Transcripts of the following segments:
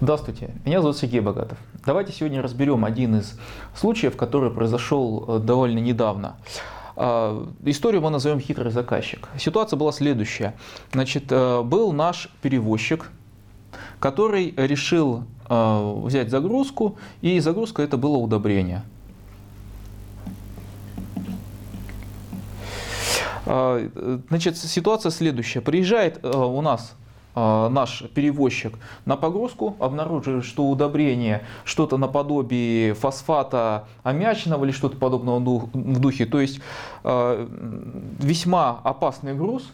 Здравствуйте, меня зовут Сергей Богатов. Давайте сегодня разберем один из случаев, который произошел э, довольно недавно. А, историю мы назовем «Хитрый заказчик». Ситуация была следующая. Значит, э, был наш перевозчик, который решил э, взять загрузку, и загрузка это было удобрение. А, значит, ситуация следующая. Приезжает у нас наш перевозчик на погрузку, обнаруживает, что удобрение что-то наподобие фосфата аммиачного или что-то подобного в духе. То есть а, весьма опасный груз,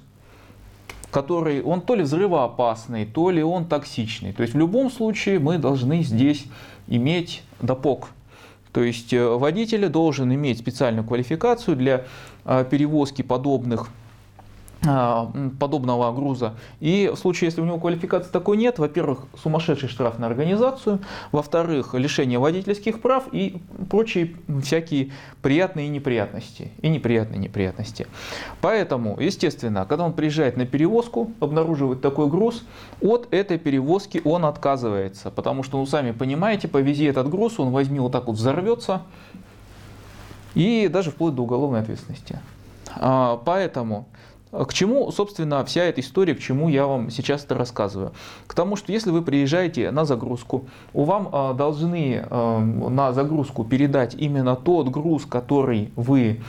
который, он то ли взрывоопасный, то ли он токсичный. То есть в любом случае мы должны здесь иметь допок. То есть э, водитель должен иметь специальную квалификацию для а, перевозки подобных а, подобного груза. И в случае, если у него квалификации такой нет, во-первых, сумасшедший штраф на организацию, во-вторых, лишение водительских прав и прочие всякие приятные неприятности. И неприятные неприятности. Поэтому, естественно, когда он приезжает на перевозку, обнаруживает такой груз, от этой перевозки он отказывается. Потому что, ну сами понимаете, повези этот груз, он возьми вот так вот взорвется, и даже вплоть до уголовной ответственности. А, поэтому к чему, собственно, вся эта история, к чему я вам сейчас это рассказываю? К тому, что если вы приезжаете на загрузку, у вам а, должны а, на загрузку передать именно тот груз, который вы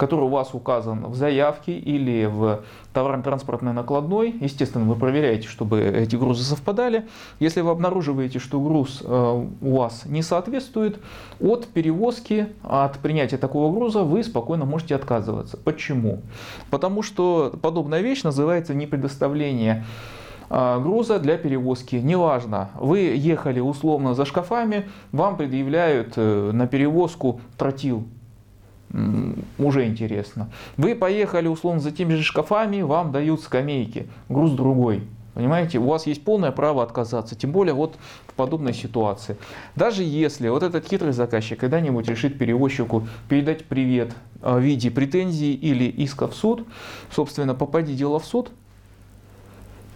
который у вас указан в заявке или в товарно-транспортной накладной. Естественно, вы проверяете, чтобы эти грузы совпадали. Если вы обнаруживаете, что груз э, у вас не соответствует, от перевозки, от принятия такого груза вы спокойно можете отказываться. Почему? Потому что подобная вещь называется непредоставление э, груза для перевозки. Неважно, вы ехали условно за шкафами, вам предъявляют э, на перевозку тротил уже интересно. Вы поехали условно за теми же шкафами, вам дают скамейки, груз другой. Понимаете, у вас есть полное право отказаться, тем более вот в подобной ситуации. Даже если вот этот хитрый заказчик когда-нибудь решит перевозчику передать привет в виде претензий или иска в суд, собственно, попади дело в суд, а,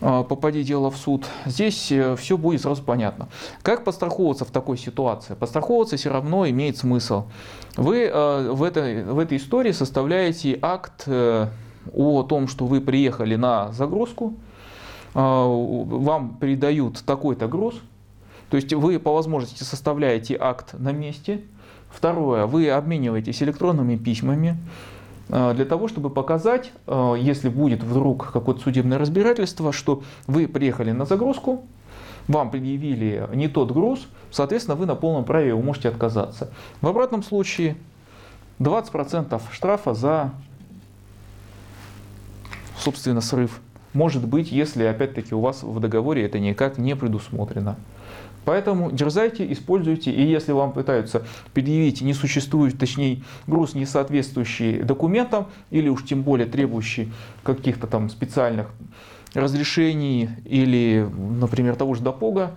попади дело в суд, здесь э, все будет сразу понятно. Как подстраховываться в такой ситуации? Подстраховываться все равно имеет смысл. Вы э, в этой, в этой истории составляете акт э, о том, что вы приехали на загрузку, вам передают такой-то груз, то есть вы по возможности составляете акт на месте. Второе, вы обмениваетесь электронными письмами. Э, для того, чтобы показать, э, если будет вдруг какое-то судебное разбирательство, что вы приехали на загрузку, вам предъявили не тот груз, соответственно, вы на полном праве вы можете отказаться. В обратном случае 20% штрафа за, собственно, срыв. Может быть, если, опять-таки, у вас в договоре это никак не предусмотрено. Поэтому дерзайте, используйте, и если вам пытаются предъявить несуществующий, точнее, груз, не соответствующий документам, или уж тем более требующий каких-то там специальных разрешений или, например, того же допога,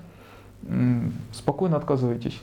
спокойно отказывайтесь.